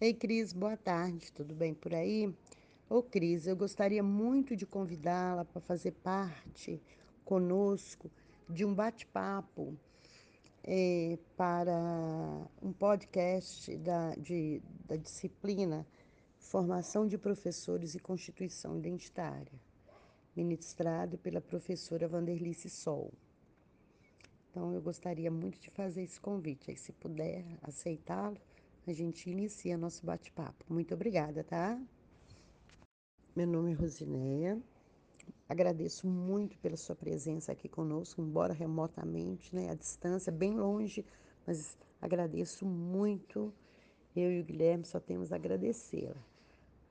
Ei, Cris, boa tarde, tudo bem por aí? Ô, Cris, eu gostaria muito de convidá-la para fazer parte conosco de um bate-papo é, para um podcast da, de, da disciplina Formação de Professores e Constituição Identitária, ministrado pela professora Vanderlice Sol. Então, eu gostaria muito de fazer esse convite. Aí, se puder aceitá-lo, a gente inicia nosso bate-papo. Muito obrigada, tá? Meu nome é Rosineia. Agradeço muito pela sua presença aqui conosco, embora remotamente, né, à distância, bem longe, mas agradeço muito. Eu e o Guilherme só temos a agradecê-la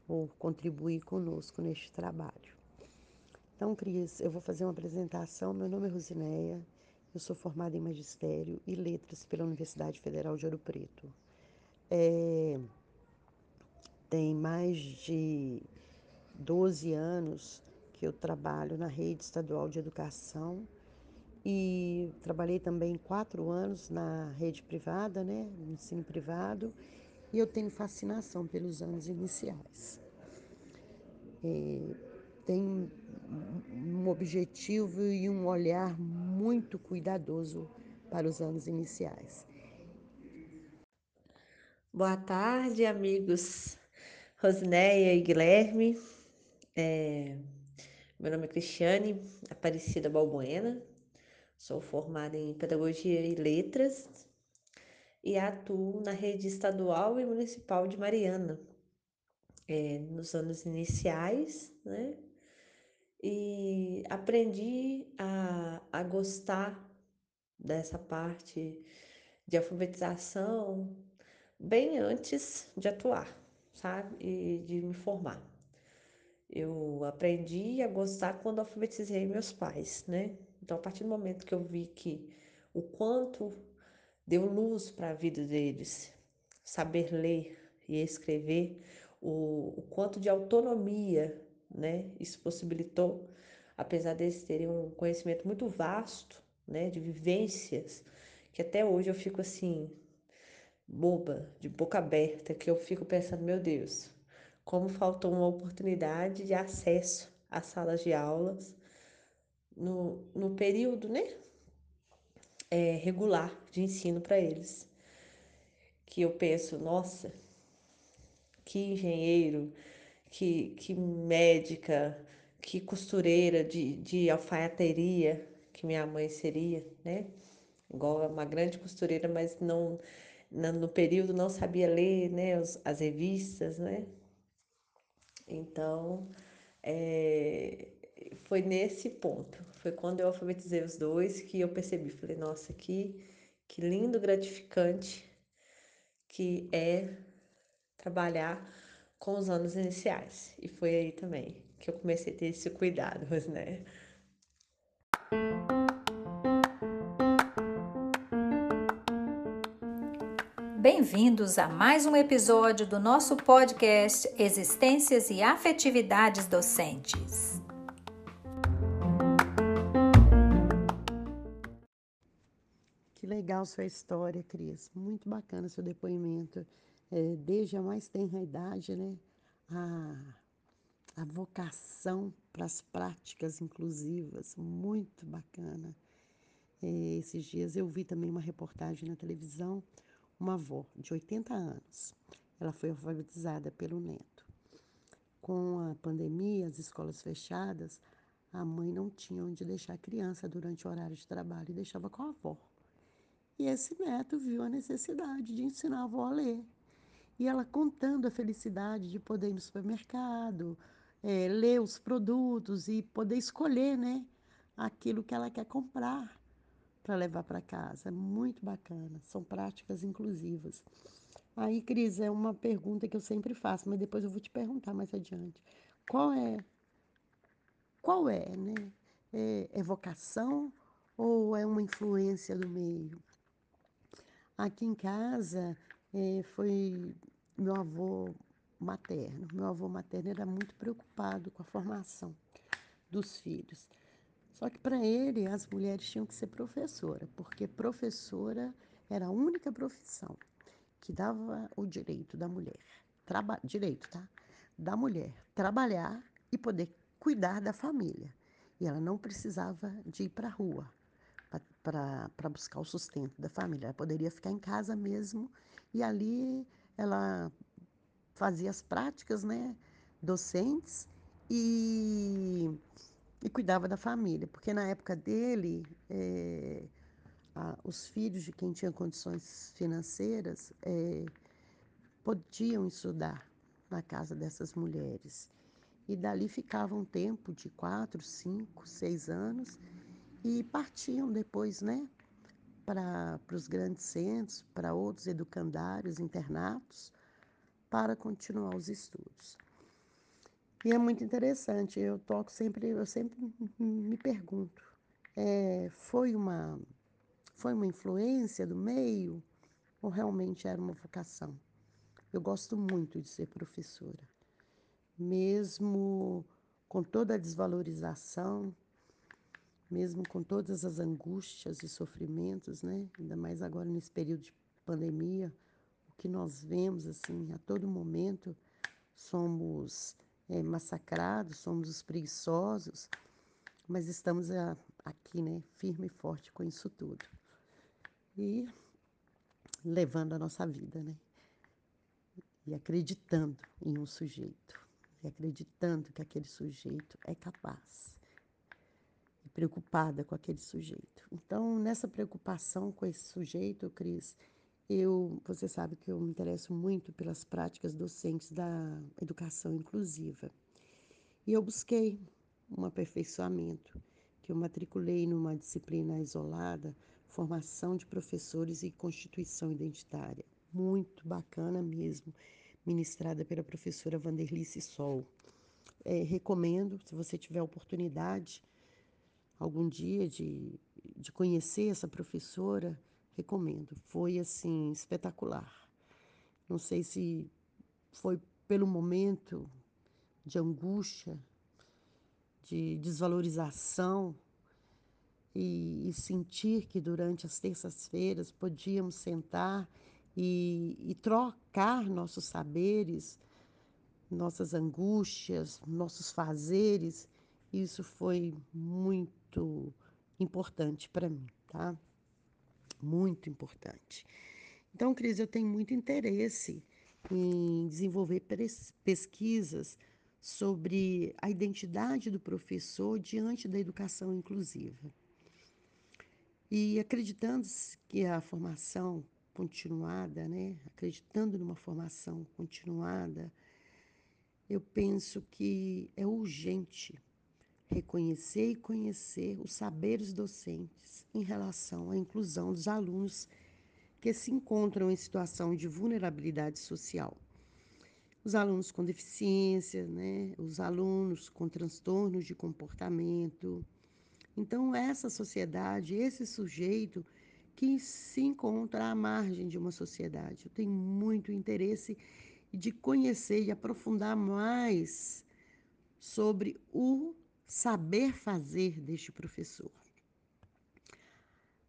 por contribuir conosco neste trabalho. Então, Cris, eu vou fazer uma apresentação. Meu nome é Rosineia, eu sou formada em Magistério e Letras pela Universidade Federal de Ouro Preto. É, tem mais de 12 anos que eu trabalho na rede estadual de educação e trabalhei também quatro anos na rede privada, né, no ensino privado, e eu tenho fascinação pelos anos iniciais. É, tenho um objetivo e um olhar muito cuidadoso para os anos iniciais. Boa tarde, amigos Rosineia e Guilherme. É, meu nome é Cristiane Aparecida Balbuena, sou formada em Pedagogia e Letras e atuo na rede estadual e municipal de Mariana, é, nos anos iniciais, né? E aprendi a, a gostar dessa parte de alfabetização bem antes de atuar, sabe? E de me formar. Eu aprendi a gostar quando alfabetizei meus pais, né? Então, a partir do momento que eu vi que o quanto deu luz para a vida deles, saber ler e escrever, o, o quanto de autonomia, né? Isso possibilitou, apesar deles terem um conhecimento muito vasto, né? De vivências, que até hoje eu fico assim, boba, de boca aberta, que eu fico pensando, meu Deus, como faltou uma oportunidade de acesso às salas de aulas no, no período né, é, regular de ensino para eles. Que eu penso, nossa, que engenheiro, que, que médica, que costureira de, de alfaiateria que minha mãe seria, né? Igual uma grande costureira, mas não no período não sabia ler né, as revistas, né? Então, é, foi nesse ponto, foi quando eu alfabetizei os dois que eu percebi, falei, nossa, que, que lindo, gratificante que é trabalhar com os anos iniciais. E foi aí também que eu comecei a ter esse cuidado, né? Bem-vindos a mais um episódio do nosso podcast Existências e Afetividades Docentes. Que legal sua história, Cris. Muito bacana seu depoimento. É, desde a mais tenra idade, né? A, a vocação para as práticas inclusivas, muito bacana. É, esses dias eu vi também uma reportagem na televisão uma avó de 80 anos. Ela foi alfabetizada pelo neto. Com a pandemia, as escolas fechadas, a mãe não tinha onde deixar a criança durante o horário de trabalho e deixava com a avó. E esse neto viu a necessidade de ensinar a avó a ler. E ela contando a felicidade de poder ir no supermercado, é, ler os produtos e poder escolher né, aquilo que ela quer comprar para levar para casa. É muito bacana. São práticas inclusivas. Aí, Cris, é uma pergunta que eu sempre faço, mas depois eu vou te perguntar mais adiante. Qual é, qual é, né? É, é vocação ou é uma influência do meio? Aqui em casa é, foi meu avô materno. Meu avô materno era muito preocupado com a formação dos filhos. Só que para ele as mulheres tinham que ser professora, porque professora era a única profissão que dava o direito da mulher, direito, tá? Da mulher trabalhar e poder cuidar da família. E ela não precisava de ir para a rua para buscar o sustento da família. Ela poderia ficar em casa mesmo e ali ela fazia as práticas né, docentes e, e cuidava da família. Porque na época dele, é, a, os filhos de quem tinha condições financeiras é, podiam estudar na casa dessas mulheres. E dali ficava um tempo de quatro, cinco, seis anos e partiam depois, né, para os grandes centros, para outros educandários, internatos, para continuar os estudos. E é muito interessante, eu toco sempre, eu sempre me pergunto, é, foi uma foi uma influência do meio ou realmente era uma vocação? Eu gosto muito de ser professora, mesmo com toda a desvalorização mesmo com todas as angústias e sofrimentos, né? Ainda mais agora nesse período de pandemia, o que nós vemos assim a todo momento somos é, massacrados, somos os preguiçosos, mas estamos a, aqui, né, firme e forte com isso tudo e levando a nossa vida, né? E acreditando em um sujeito, e acreditando que aquele sujeito é capaz preocupada com aquele sujeito. Então, nessa preocupação com esse sujeito, Cris, eu, você sabe que eu me interesso muito pelas práticas docentes da educação inclusiva. E eu busquei um aperfeiçoamento, que eu matriculei numa disciplina isolada, formação de professores e constituição identitária. Muito bacana mesmo, ministrada pela professora Vanderlice Sol. É, recomendo, se você tiver oportunidade, algum dia de, de conhecer essa professora, recomendo. Foi assim espetacular. Não sei se foi pelo momento de angústia, de desvalorização e, e sentir que durante as terças-feiras podíamos sentar e, e trocar nossos saberes, nossas angústias, nossos fazeres. Isso foi muito importante para mim, tá? Muito importante. Então, Cris, eu tenho muito interesse em desenvolver pesquisas sobre a identidade do professor diante da educação inclusiva. E acreditando que a formação continuada, né, acreditando numa formação continuada, eu penso que é urgente reconhecer e conhecer os saberes docentes em relação à inclusão dos alunos que se encontram em situação de vulnerabilidade social. Os alunos com deficiência, né? os alunos com transtornos de comportamento. Então, essa sociedade, esse sujeito que se encontra à margem de uma sociedade. Eu tenho muito interesse de conhecer e aprofundar mais sobre o saber fazer deste professor.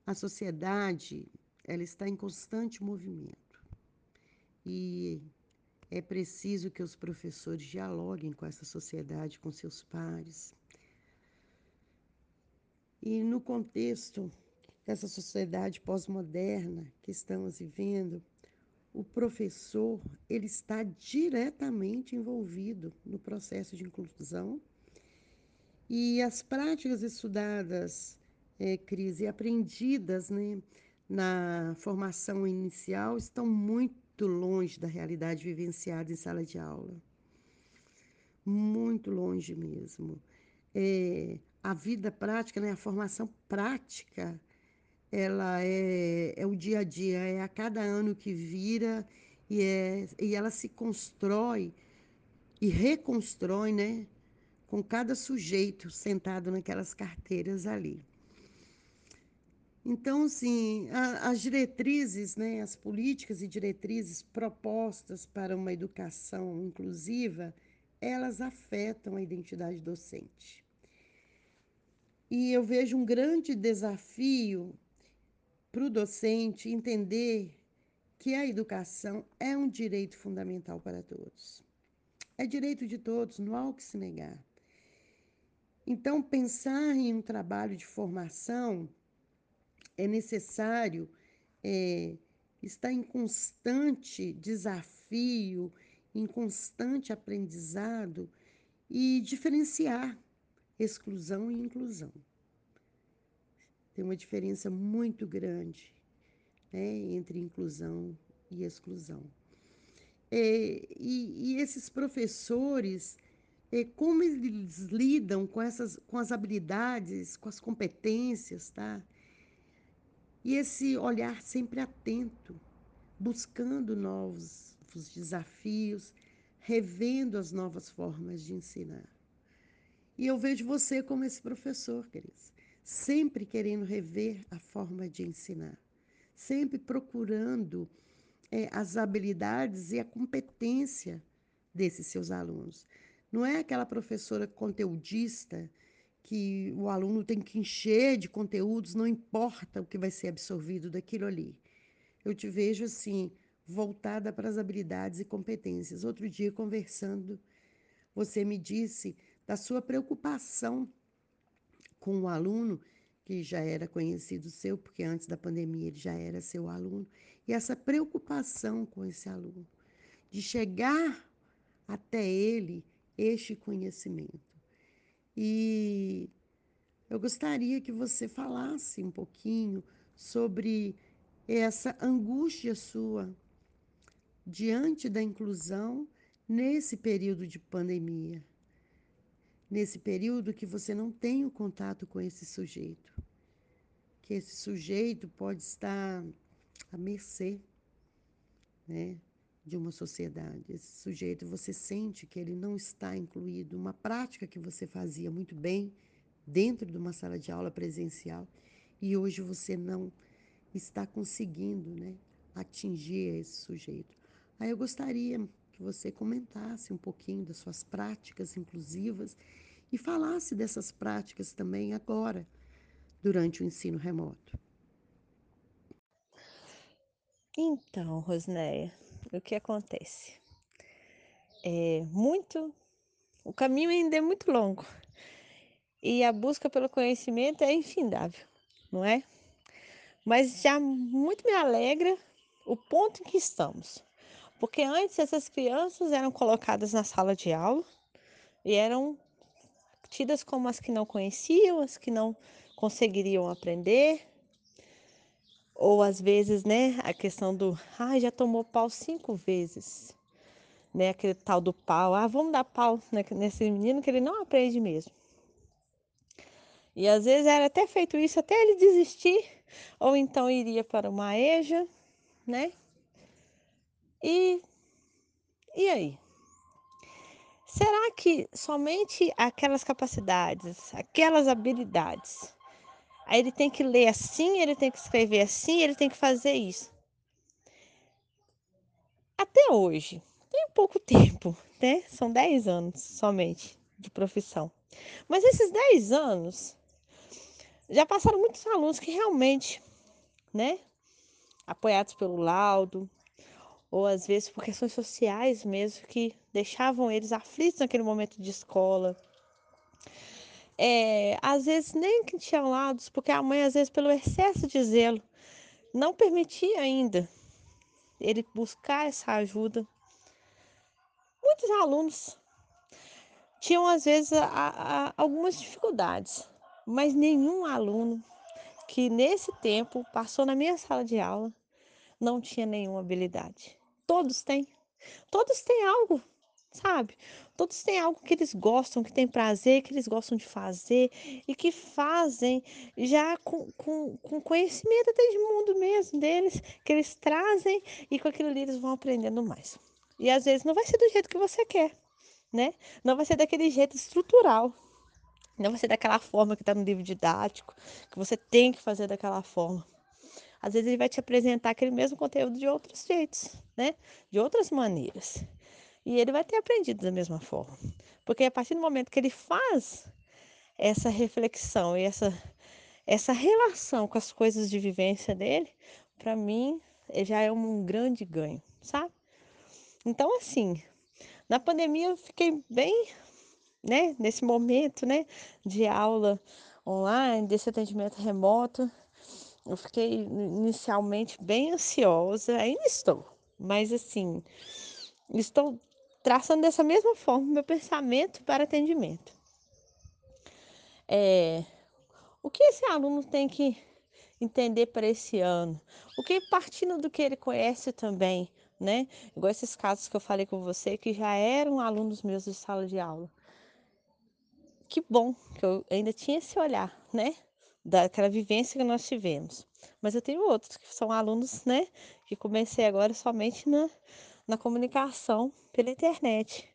A sociedade, ela está em constante movimento. E é preciso que os professores dialoguem com essa sociedade, com seus pares. E no contexto dessa sociedade pós-moderna que estamos vivendo, o professor ele está diretamente envolvido no processo de inclusão e as práticas estudadas, é, Cris, e aprendidas né, na formação inicial estão muito longe da realidade vivenciada em sala de aula. Muito longe mesmo. É, a vida prática, né, a formação prática, ela é, é o dia a dia, é a cada ano que vira e, é, e ela se constrói e reconstrói, né? Com cada sujeito sentado naquelas carteiras ali. Então, sim, as diretrizes, né, as políticas e diretrizes propostas para uma educação inclusiva, elas afetam a identidade docente. E eu vejo um grande desafio para o docente entender que a educação é um direito fundamental para todos. É direito de todos, não há o que se negar. Então, pensar em um trabalho de formação é necessário é, estar em constante desafio, em constante aprendizado e diferenciar exclusão e inclusão. Tem uma diferença muito grande né, entre inclusão e exclusão. É, e, e, esses professores, como eles lidam com, essas, com as habilidades, com as competências, tá? E esse olhar sempre atento, buscando novos desafios, revendo as novas formas de ensinar. E eu vejo você como esse professor, Cris, sempre querendo rever a forma de ensinar, sempre procurando é, as habilidades e a competência desses seus alunos. Não é aquela professora conteudista que o aluno tem que encher de conteúdos, não importa o que vai ser absorvido daquilo ali. Eu te vejo assim, voltada para as habilidades e competências. Outro dia, conversando, você me disse da sua preocupação com o aluno, que já era conhecido seu, porque antes da pandemia ele já era seu aluno, e essa preocupação com esse aluno, de chegar até ele este conhecimento. E eu gostaria que você falasse um pouquinho sobre essa angústia sua diante da inclusão nesse período de pandemia nesse período que você não tem o contato com esse sujeito. Que esse sujeito pode estar à mercê né, de uma sociedade. Esse sujeito, você sente que ele não está incluído. Uma prática que você fazia muito bem dentro de uma sala de aula presencial e hoje você não está conseguindo né, atingir esse sujeito. Aí eu gostaria que você comentasse um pouquinho das suas práticas inclusivas e falasse dessas práticas também agora, durante o ensino remoto. Então, Rosnéia, o que acontece? É muito. O caminho ainda é muito longo e a busca pelo conhecimento é infindável, não é? Mas já muito me alegra o ponto em que estamos. Porque antes essas crianças eram colocadas na sala de aula e eram tidas como as que não conheciam, as que não conseguiriam aprender. Ou às vezes, né, a questão do, ah, já tomou pau cinco vezes, né, aquele tal do pau, ah, vamos dar pau nesse menino que ele não aprende mesmo. E às vezes era até feito isso até ele desistir, ou então iria para uma EJA, né? E e aí? Será que somente aquelas capacidades, aquelas habilidades, aí ele tem que ler assim, ele tem que escrever assim, ele tem que fazer isso? Até hoje, tem pouco tempo, né? São 10 anos somente de profissão. Mas esses 10 anos já passaram muitos alunos que realmente, né, apoiados pelo laudo, ou às vezes por questões sociais mesmo, que deixavam eles aflitos naquele momento de escola. É, às vezes nem que tinham lados, porque a mãe, às vezes, pelo excesso de zelo, não permitia ainda ele buscar essa ajuda. Muitos alunos tinham, às vezes, a, a, algumas dificuldades, mas nenhum aluno que nesse tempo passou na minha sala de aula não tinha nenhuma habilidade. Todos têm. Todos têm algo, sabe? Todos têm algo que eles gostam, que têm prazer, que eles gostam de fazer e que fazem já com, com, com conhecimento até de mundo mesmo deles, que eles trazem e com aquilo ali eles vão aprendendo mais. E às vezes não vai ser do jeito que você quer, né? Não vai ser daquele jeito estrutural. Não vai ser daquela forma que está no livro didático, que você tem que fazer daquela forma. Às vezes ele vai te apresentar aquele mesmo conteúdo de outros jeitos, né? De outras maneiras. E ele vai ter aprendido da mesma forma. Porque a partir do momento que ele faz essa reflexão e essa, essa relação com as coisas de vivência dele, para mim já é um grande ganho, sabe? Então, assim, na pandemia eu fiquei bem, né, nesse momento, né, de aula online, desse atendimento remoto. Eu fiquei inicialmente bem ansiosa, ainda estou, mas assim, estou traçando dessa mesma forma meu pensamento para atendimento. É, o que esse aluno tem que entender para esse ano? O que partindo do que ele conhece também, né? Igual esses casos que eu falei com você que já eram alunos meus de sala de aula. Que bom que eu ainda tinha esse olhar, né? Daquela vivência que nós tivemos. Mas eu tenho outros que são alunos, né? Que comecei agora somente na, na comunicação pela internet.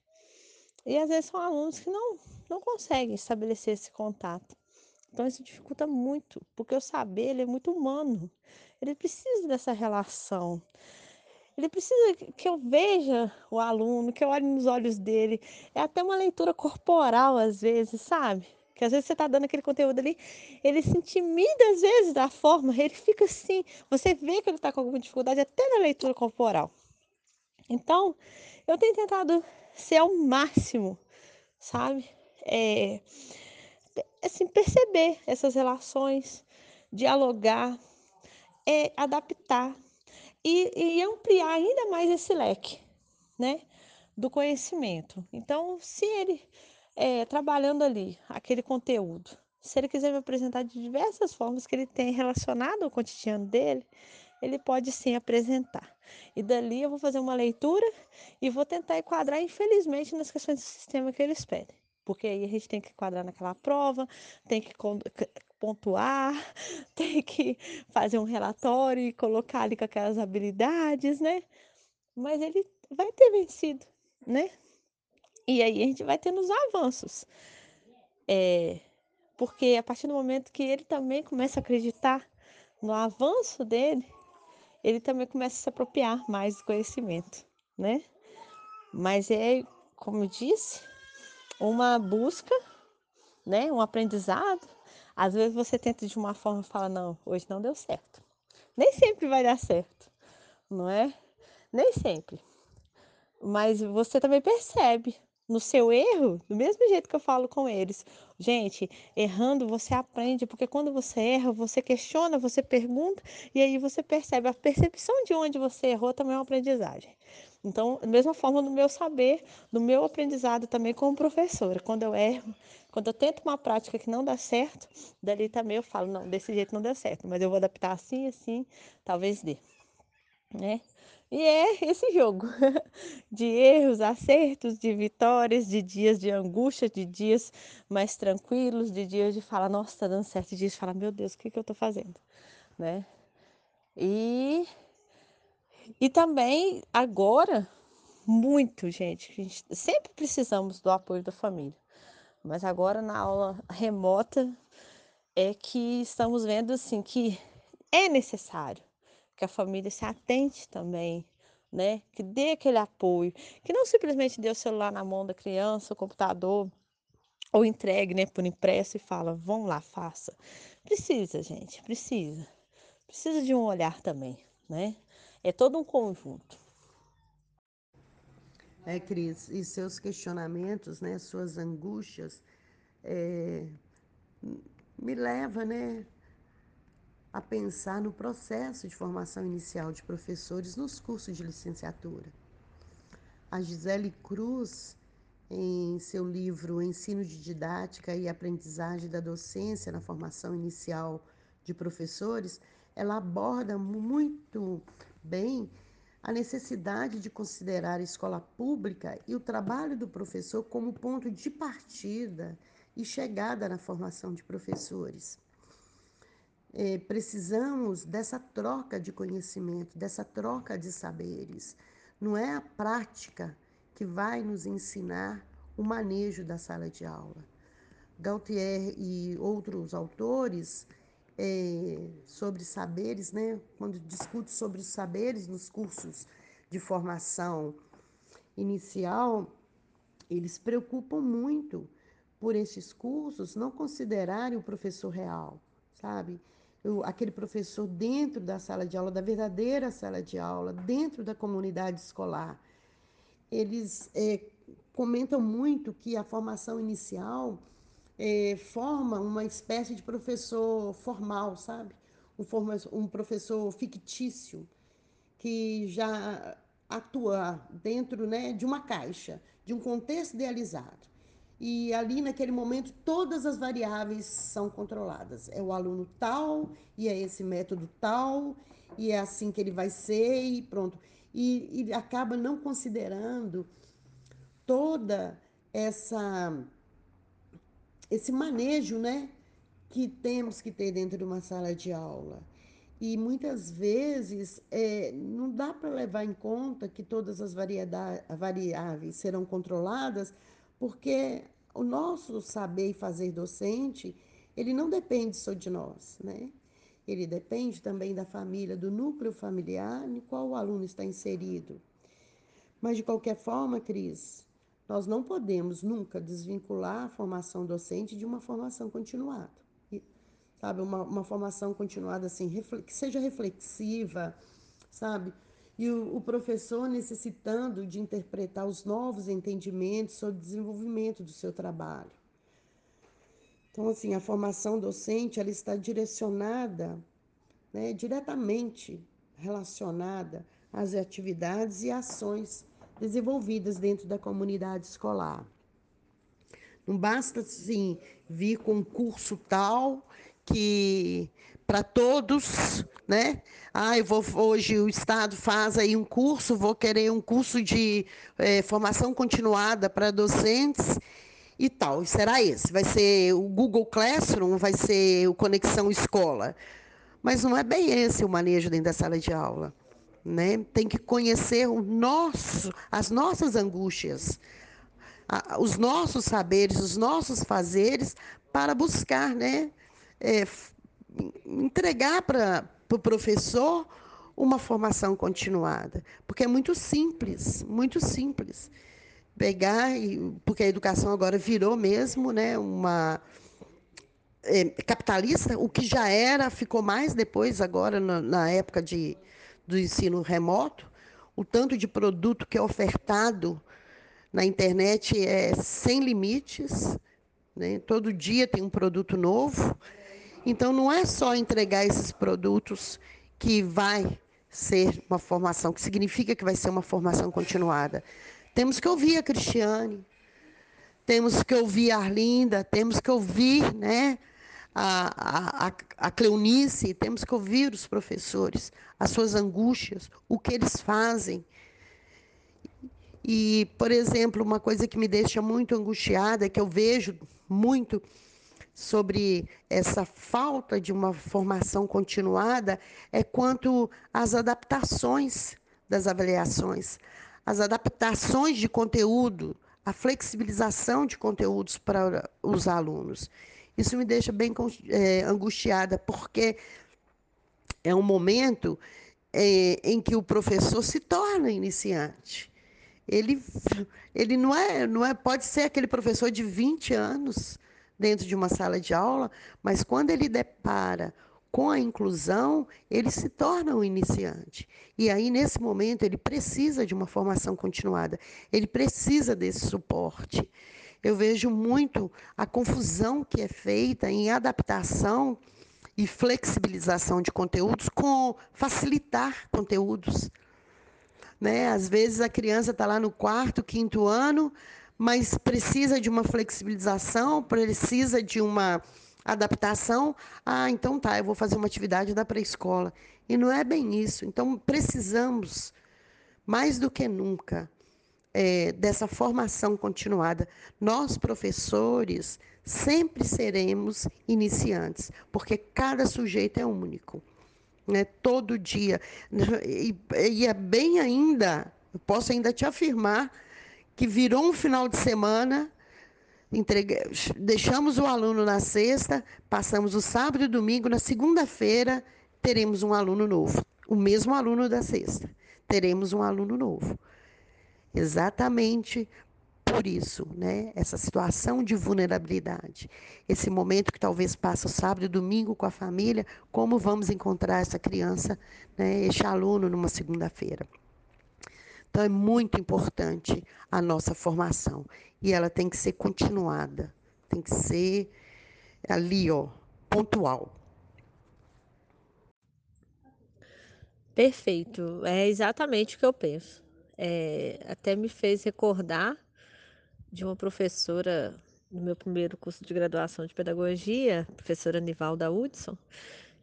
E às vezes são alunos que não, não conseguem estabelecer esse contato. Então isso dificulta muito, porque o saber ele é muito humano. Ele precisa dessa relação. Ele precisa que eu veja o aluno, que eu olhe nos olhos dele. É até uma leitura corporal às vezes, sabe? Que às vezes você está dando aquele conteúdo ali, ele se intimida às vezes da forma, ele fica assim, você vê que ele está com alguma dificuldade até na leitura corporal. Então, eu tenho tentado ser ao máximo, sabe? É, assim, perceber essas relações, dialogar, é, adaptar e, e ampliar ainda mais esse leque, né? Do conhecimento. Então, se ele é, trabalhando ali aquele conteúdo, se ele quiser me apresentar de diversas formas que ele tem relacionado ao cotidiano dele, ele pode sim apresentar. E dali eu vou fazer uma leitura e vou tentar enquadrar, infelizmente, nas questões do sistema que eles pedem. Porque aí a gente tem que enquadrar naquela prova, tem que pontuar, tem que fazer um relatório e colocar ali com aquelas habilidades, né? Mas ele vai ter vencido, né? E aí a gente vai tendo os avanços. É, porque a partir do momento que ele também começa a acreditar no avanço dele, ele também começa a se apropriar mais do conhecimento, né? Mas é, como eu disse, uma busca, né? Um aprendizado. Às vezes você tenta de uma forma e fala, não, hoje não deu certo. Nem sempre vai dar certo, não é? Nem sempre. Mas você também percebe no seu erro, do mesmo jeito que eu falo com eles. Gente, errando você aprende, porque quando você erra, você questiona, você pergunta, e aí você percebe. A percepção de onde você errou também é uma aprendizagem. Então, da mesma forma no meu saber, no meu aprendizado também como professora, quando eu erro, quando eu tento uma prática que não dá certo, dali também eu falo, não, desse jeito não deu certo, mas eu vou adaptar assim, assim, talvez dê, né? E é esse jogo de erros, acertos, de vitórias, de dias de angústia, de dias mais tranquilos, de dias de falar, nossa, tá dando certo, de dias de falar, meu Deus, o que, que eu tô fazendo, né? E, e também agora, muito, gente, gente, sempre precisamos do apoio da família, mas agora na aula remota é que estamos vendo assim que é necessário que a família se atente também, né? Que dê aquele apoio, que não simplesmente dê o celular na mão da criança, o computador, ou entregue, né, por impresso e fala, vão lá, faça. Precisa, gente, precisa. Precisa de um olhar também, né? É todo um conjunto. É, Cris, e seus questionamentos, né, suas angústias, é, me leva, né, a pensar no processo de formação inicial de professores nos cursos de licenciatura. A Gisele Cruz, em seu livro Ensino de Didática e Aprendizagem da Docência na Formação Inicial de Professores, ela aborda muito bem a necessidade de considerar a escola pública e o trabalho do professor como ponto de partida e chegada na formação de professores é, precisamos dessa troca de conhecimento, dessa troca de saberes. Não é a prática que vai nos ensinar o manejo da sala de aula. Gautier e outros autores é, sobre saberes, né, quando discute sobre os saberes nos cursos de formação inicial, eles preocupam muito por esses cursos não considerarem o professor real, sabe? Aquele professor dentro da sala de aula, da verdadeira sala de aula, dentro da comunidade escolar. Eles é, comentam muito que a formação inicial é, forma uma espécie de professor formal, sabe? Um, forma, um professor fictício que já atua dentro né, de uma caixa, de um contexto idealizado. E ali, naquele momento, todas as variáveis são controladas. É o aluno tal, e é esse método tal, e é assim que ele vai ser, e pronto. E, e acaba não considerando toda essa esse manejo, né, que temos que ter dentro de uma sala de aula. E muitas vezes é, não dá para levar em conta que todas as variáveis serão controladas, porque o nosso saber e fazer docente, ele não depende só de nós, né? Ele depende também da família, do núcleo familiar no qual o aluno está inserido. Mas, de qualquer forma, Cris, nós não podemos nunca desvincular a formação docente de uma formação continuada. sabe, uma, uma formação continuada assim, que seja reflexiva, sabe? E o, o, professor necessitando de interpretar os novos entendimentos sobre o desenvolvimento do seu trabalho. Então, assim, a formação docente ela está direcionada, né, diretamente relacionada às atividades e ações desenvolvidas dentro da comunidade escolar. Não basta, assim, vir com um curso tal que para todos, né? Ah, eu vou hoje o Estado faz aí um curso, vou querer um curso de é, formação continuada para docentes e tal. Será esse? Vai ser o Google Classroom, vai ser o Conexão Escola. Mas não é bem esse o manejo dentro da sala de aula né? Tem que conhecer o nosso, as nossas angústias, a, os nossos saberes, os nossos fazeres para buscar, né? É, entregar para o pro professor uma formação continuada, porque é muito simples, muito simples pegar e porque a educação agora virou mesmo, né? Uma é, capitalista, o que já era ficou mais depois agora na, na época de do ensino remoto, o tanto de produto que é ofertado na internet é sem limites, né? todo dia tem um produto novo. Então, não é só entregar esses produtos que vai ser uma formação, que significa que vai ser uma formação continuada. Temos que ouvir a Cristiane, temos que ouvir a Arlinda, temos que ouvir né, a, a, a Cleonice, temos que ouvir os professores, as suas angústias, o que eles fazem. E, por exemplo, uma coisa que me deixa muito angustiada, que eu vejo muito sobre essa falta de uma formação continuada, é quanto às adaptações das avaliações, as adaptações de conteúdo, a flexibilização de conteúdos para os alunos. Isso me deixa bem é, angustiada, porque é um momento é, em que o professor se torna iniciante. Ele, ele não, é, não é, pode ser aquele professor de 20 anos dentro de uma sala de aula, mas quando ele depara com a inclusão, ele se torna um iniciante. E aí, nesse momento, ele precisa de uma formação continuada, ele precisa desse suporte eu vejo muito a confusão que é feita em adaptação e flexibilização de conteúdos com facilitar conteúdos. Né? Às vezes a criança está lá no quarto, quinto ano, mas precisa de uma flexibilização, precisa de uma adaptação. Ah, então tá, eu vou fazer uma atividade da pré-escola. E não é bem isso. Então precisamos, mais do que nunca, é, dessa formação continuada. Nós, professores, sempre seremos iniciantes, porque cada sujeito é único. Né? Todo dia. E, e é bem ainda, posso ainda te afirmar, que virou um final de semana Entregue... deixamos o aluno na sexta, passamos o sábado e domingo, na segunda-feira teremos um aluno novo, o mesmo aluno da sexta, teremos um aluno novo exatamente por isso, né? Essa situação de vulnerabilidade. Esse momento que talvez passa o sábado e domingo com a família, como vamos encontrar essa criança, né, este aluno numa segunda-feira? Então é muito importante a nossa formação e ela tem que ser continuada, tem que ser ali, ó, pontual. Perfeito, é exatamente o que eu penso. É, até me fez recordar de uma professora no meu primeiro curso de graduação de pedagogia, professora Nivalda Hudson,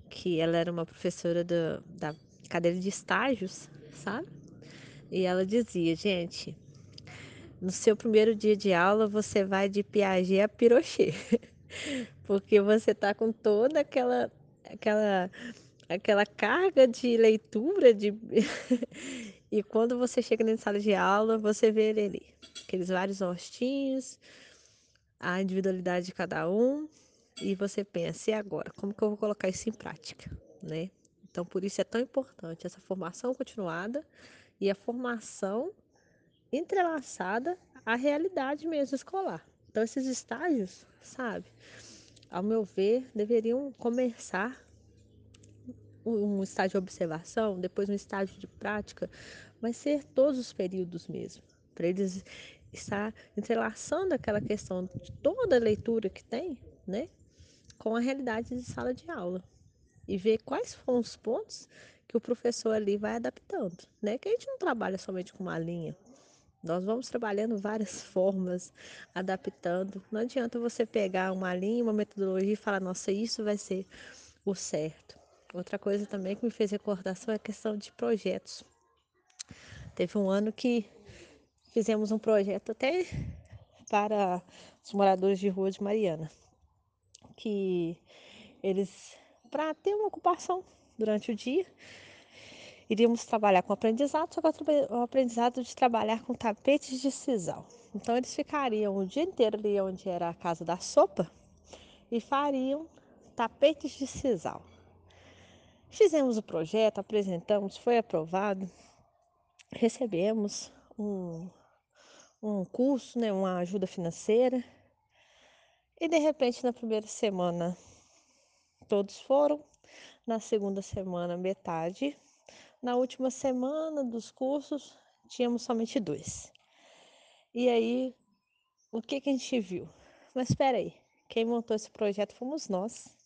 que ela era uma professora da, da cadeira de estágios, sabe? E ela dizia, gente, no seu primeiro dia de aula você vai de Piaget a Pirochet, porque você tá com toda aquela aquela aquela carga de leitura de e quando você chega na sala de aula, você vê ele ali, aqueles vários rostinhos, a individualidade de cada um, e você pensa, e agora, como que eu vou colocar isso em prática, né? Então, por isso é tão importante essa formação continuada e a formação entrelaçada à realidade mesmo escolar. Então, esses estágios, sabe, ao meu ver, deveriam começar um estágio de observação, depois um estágio de prática, mas ser todos os períodos mesmo, para eles estar entrelaçando aquela questão de toda a leitura que tem, né, com a realidade de sala de aula e ver quais foram os pontos que o professor ali vai adaptando, né? Que a gente não trabalha somente com uma linha. Nós vamos trabalhando várias formas, adaptando. Não adianta você pegar uma linha, uma metodologia e falar, nossa, isso vai ser o certo. Outra coisa também que me fez recordação é a questão de projetos. Teve um ano que fizemos um projeto até para os moradores de rua de Mariana, que eles para ter uma ocupação durante o dia. Iríamos trabalhar com aprendizado, só que o aprendizado de trabalhar com tapetes de sisal. Então eles ficariam o dia inteiro ali onde era a casa da sopa e fariam tapetes de sisal. Fizemos o projeto, apresentamos, foi aprovado, recebemos um, um curso, né, uma ajuda financeira. E de repente na primeira semana todos foram. Na segunda semana, metade. Na última semana dos cursos, tínhamos somente dois. E aí, o que, que a gente viu? Mas espera aí, quem montou esse projeto fomos nós,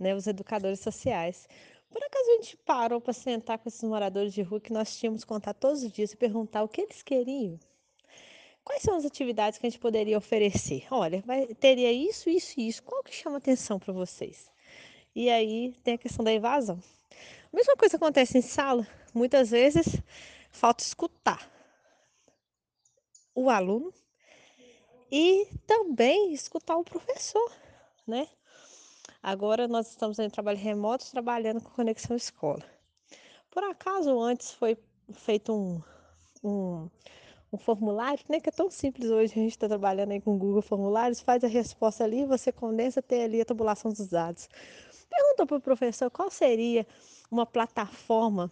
né, os educadores sociais. Por acaso a gente parou para sentar com esses moradores de rua que nós tínhamos contar todos os dias e perguntar o que eles queriam? Quais são as atividades que a gente poderia oferecer? Olha, vai, teria isso, isso e isso. Qual que chama atenção para vocês? E aí tem a questão da evasão. A mesma coisa acontece em sala. Muitas vezes falta escutar o aluno e também escutar o professor, né? Agora nós estamos em trabalho remoto, trabalhando com conexão escola. Por acaso antes foi feito um, um, um formulário, né, que é tão simples hoje, a gente está trabalhando aí com Google Formulários, faz a resposta ali, você condensa, tem ali a tabulação dos dados. Perguntou para o professor qual seria uma plataforma,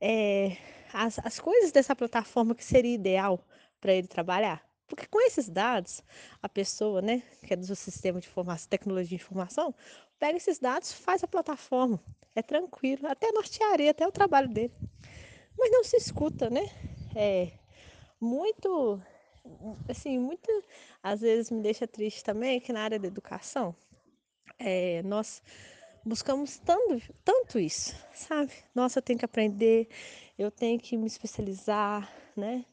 é, as, as coisas dessa plataforma que seria ideal para ele trabalhar. Porque com esses dados, a pessoa, né, que é do sistema de informação, tecnologia de informação, pega esses dados, faz a plataforma. É tranquilo, até nortearia até o trabalho dele. Mas não se escuta, né? É muito, assim, muito, às vezes me deixa triste também que na área da educação, é, nós buscamos tanto, tanto isso, sabe? Nossa, eu tenho que aprender, eu tenho que me especializar, né?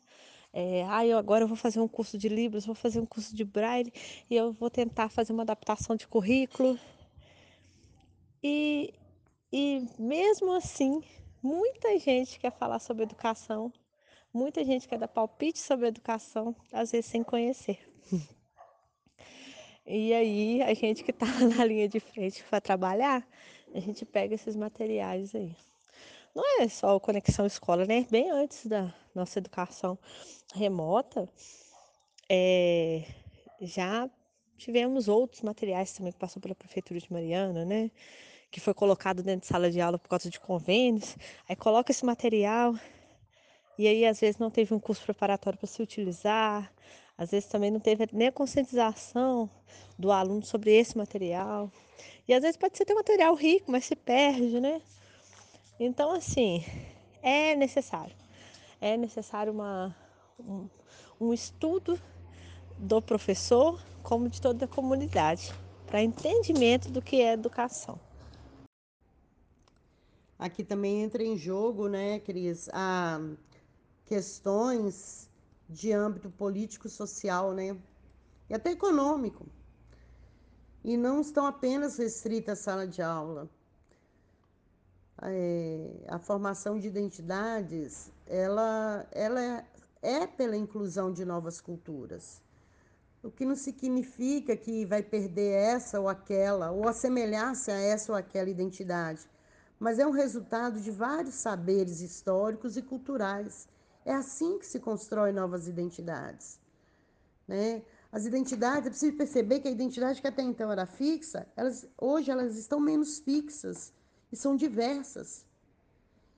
É, ah, eu agora vou fazer um curso de Libras, vou fazer um curso de Braille e eu vou tentar fazer uma adaptação de currículo. E, e mesmo assim, muita gente quer falar sobre educação, muita gente quer dar palpite sobre educação, às vezes sem conhecer. E aí, a gente que está na linha de frente para trabalhar, a gente pega esses materiais aí. Não é só o Conexão Escola, né? Bem antes da nossa educação remota, é, já tivemos outros materiais também que passou pela Prefeitura de Mariana, né? Que foi colocado dentro de sala de aula por causa de convênios. Aí coloca esse material e aí às vezes não teve um curso preparatório para se utilizar, Às vezes também não teve nem a conscientização do aluno sobre esse material. E às vezes pode ser ter um material rico, mas se perde, né? Então, assim, é necessário. É necessário uma, um, um estudo do professor, como de toda a comunidade, para entendimento do que é educação. Aqui também entra em jogo, né, Cris, a questões de âmbito político, social, né, e até econômico. E não estão apenas restritas à sala de aula. É, a formação de identidades, ela, ela é, é pela inclusão de novas culturas. O que não significa que vai perder essa ou aquela, ou assemelhar-se a essa ou aquela identidade mas é um resultado de vários saberes históricos e culturais. É assim que se constrói novas identidades. Né? As identidades, é preciso perceber que a identidade que até então era fixa, elas, hoje elas estão menos fixas e são diversas.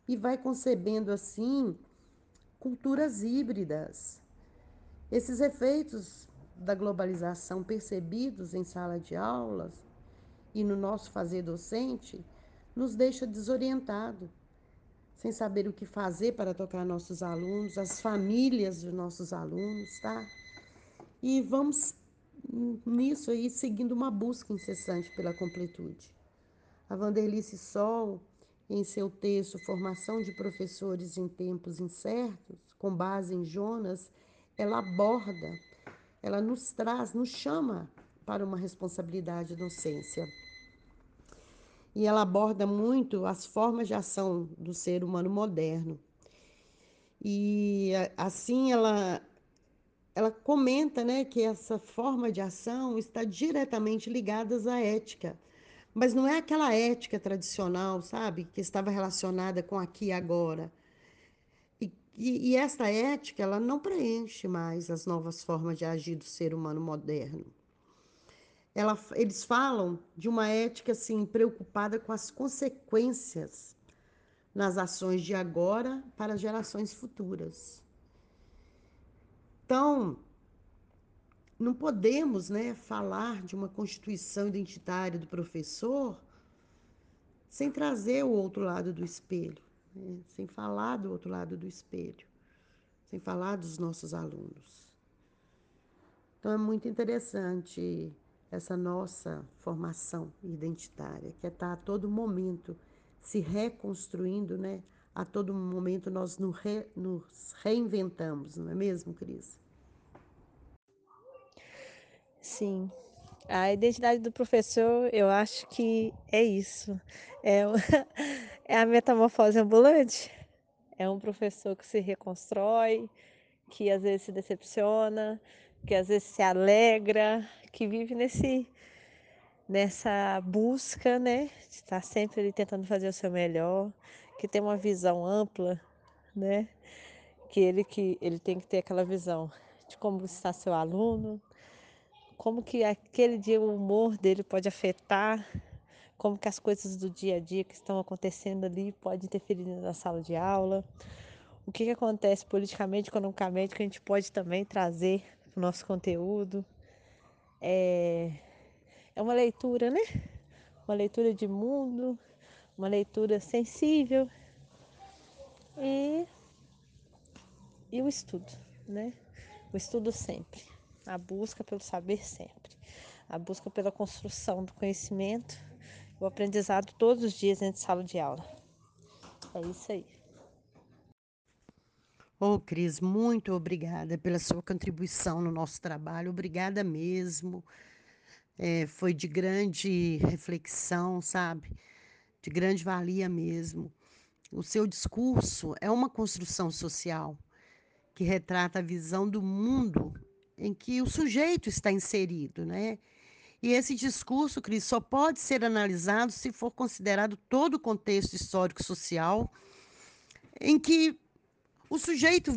E vai concebendo assim culturas híbridas. Esses efeitos da globalização percebidos em sala de aulas e no nosso fazer docente nos deixa desorientado, sem saber o que fazer para tocar nossos alunos, as famílias dos nossos alunos, tá? E vamos nisso aí seguindo uma busca incessante pela completude. A Vanderlice Sol, em seu texto Formação de Professores em Tempos Incertos, com base em Jonas, ela aborda, ela nos traz, nos chama para uma responsabilidade docência e ela aborda muito as formas de ação do ser humano moderno. E assim ela ela comenta, né, que essa forma de ação está diretamente ligada à ética. Mas não é aquela ética tradicional, sabe, que estava relacionada com aqui e agora. E, e, e esta ética, ela não preenche mais as novas formas de agir do ser humano moderno ela, eles falam de uma ética assim preocupada com as consequências nas ações de agora para gerações futuras. Então, não podemos né, falar de uma constituição identitária do professor sem trazer o outro lado do espelho, né? sem falar do outro lado do espelho, sem falar dos nossos alunos. Então, é muito interessante essa nossa formação identitária, que é estar tá a todo momento se reconstruindo, né? A todo momento nós nos, re, nos reinventamos, não é mesmo, Cris? Sim. A identidade do professor, eu acho que é isso. É, é a metamorfose ambulante. É um professor que se reconstrói, que às vezes se decepciona, que às vezes se alegra, que vive nesse nessa busca, né, de estar sempre ali tentando fazer o seu melhor, que tem uma visão ampla, né, que ele que ele tem que ter aquela visão de como está seu aluno, como que aquele dia o humor dele pode afetar, como que as coisas do dia a dia que estão acontecendo ali podem interferir na sala de aula, o que, que acontece politicamente, economicamente, que a gente pode também trazer o nosso conteúdo. É, é uma leitura, né? Uma leitura de mundo, uma leitura sensível e, e o estudo, né? O estudo sempre, a busca pelo saber sempre, a busca pela construção do conhecimento, o aprendizado todos os dias dentro de sala de aula. É isso aí. Ô, oh, Cris, muito obrigada pela sua contribuição no nosso trabalho. Obrigada mesmo. É, foi de grande reflexão, sabe? De grande valia mesmo. O seu discurso é uma construção social que retrata a visão do mundo em que o sujeito está inserido, né? E esse discurso, Cris, só pode ser analisado se for considerado todo o contexto histórico-social em que o sujeito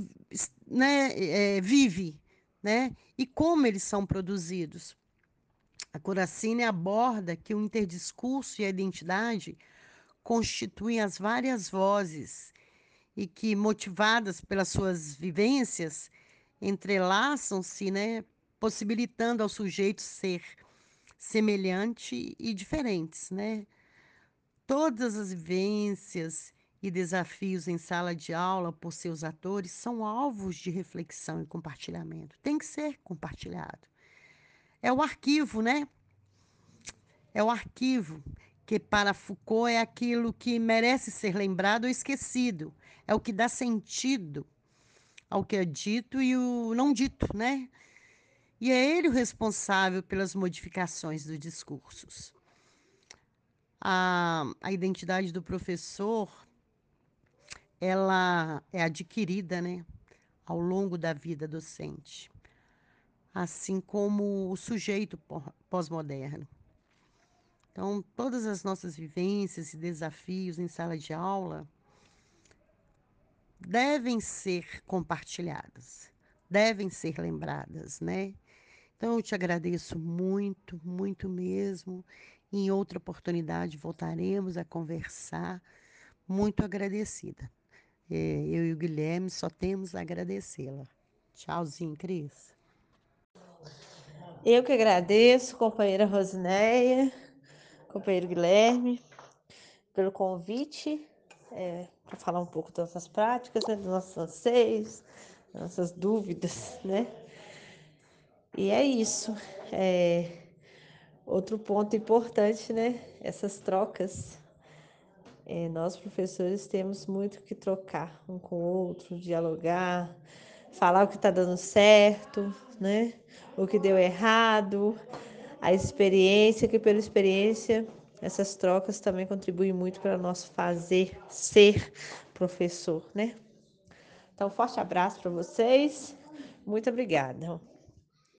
né, é, vive, né? E como eles são produzidos. A Curacine aborda que o interdiscurso e a identidade constituem as várias vozes e que, motivadas pelas suas vivências, entrelaçam-se, né, possibilitando ao sujeito ser semelhante e diferentes, né? Todas as vivências e desafios em sala de aula por seus atores são alvos de reflexão e compartilhamento. Tem que ser compartilhado. É o arquivo, né? É o arquivo que para Foucault é aquilo que merece ser lembrado ou esquecido. É o que dá sentido ao que é dito e o não dito, né? E é ele o responsável pelas modificações dos discursos. A, a identidade do professor, ela é adquirida, né? Ao longo da vida docente. Assim como o sujeito pós-moderno. Então, todas as nossas vivências e desafios em sala de aula devem ser compartilhadas, devem ser lembradas, né? Então, eu te agradeço muito, muito mesmo. Em outra oportunidade, voltaremos a conversar. Muito agradecida. É, eu e o Guilherme só temos a agradecê-la. Tchauzinho, Cris. Eu que agradeço, companheira Rosineia companheiro Guilherme, pelo convite é, para falar um pouco das nossas práticas, né, dos nossos anseios, das nossas dúvidas, né? E é isso. É, outro ponto importante, né? Essas trocas. É, nós, professores, temos muito que trocar um com o outro, dialogar, falar o que está dando certo, né? O que deu errado, a experiência, que pela experiência essas trocas também contribuem muito para nosso fazer ser professor, né? Então, forte abraço para vocês. Muito obrigada.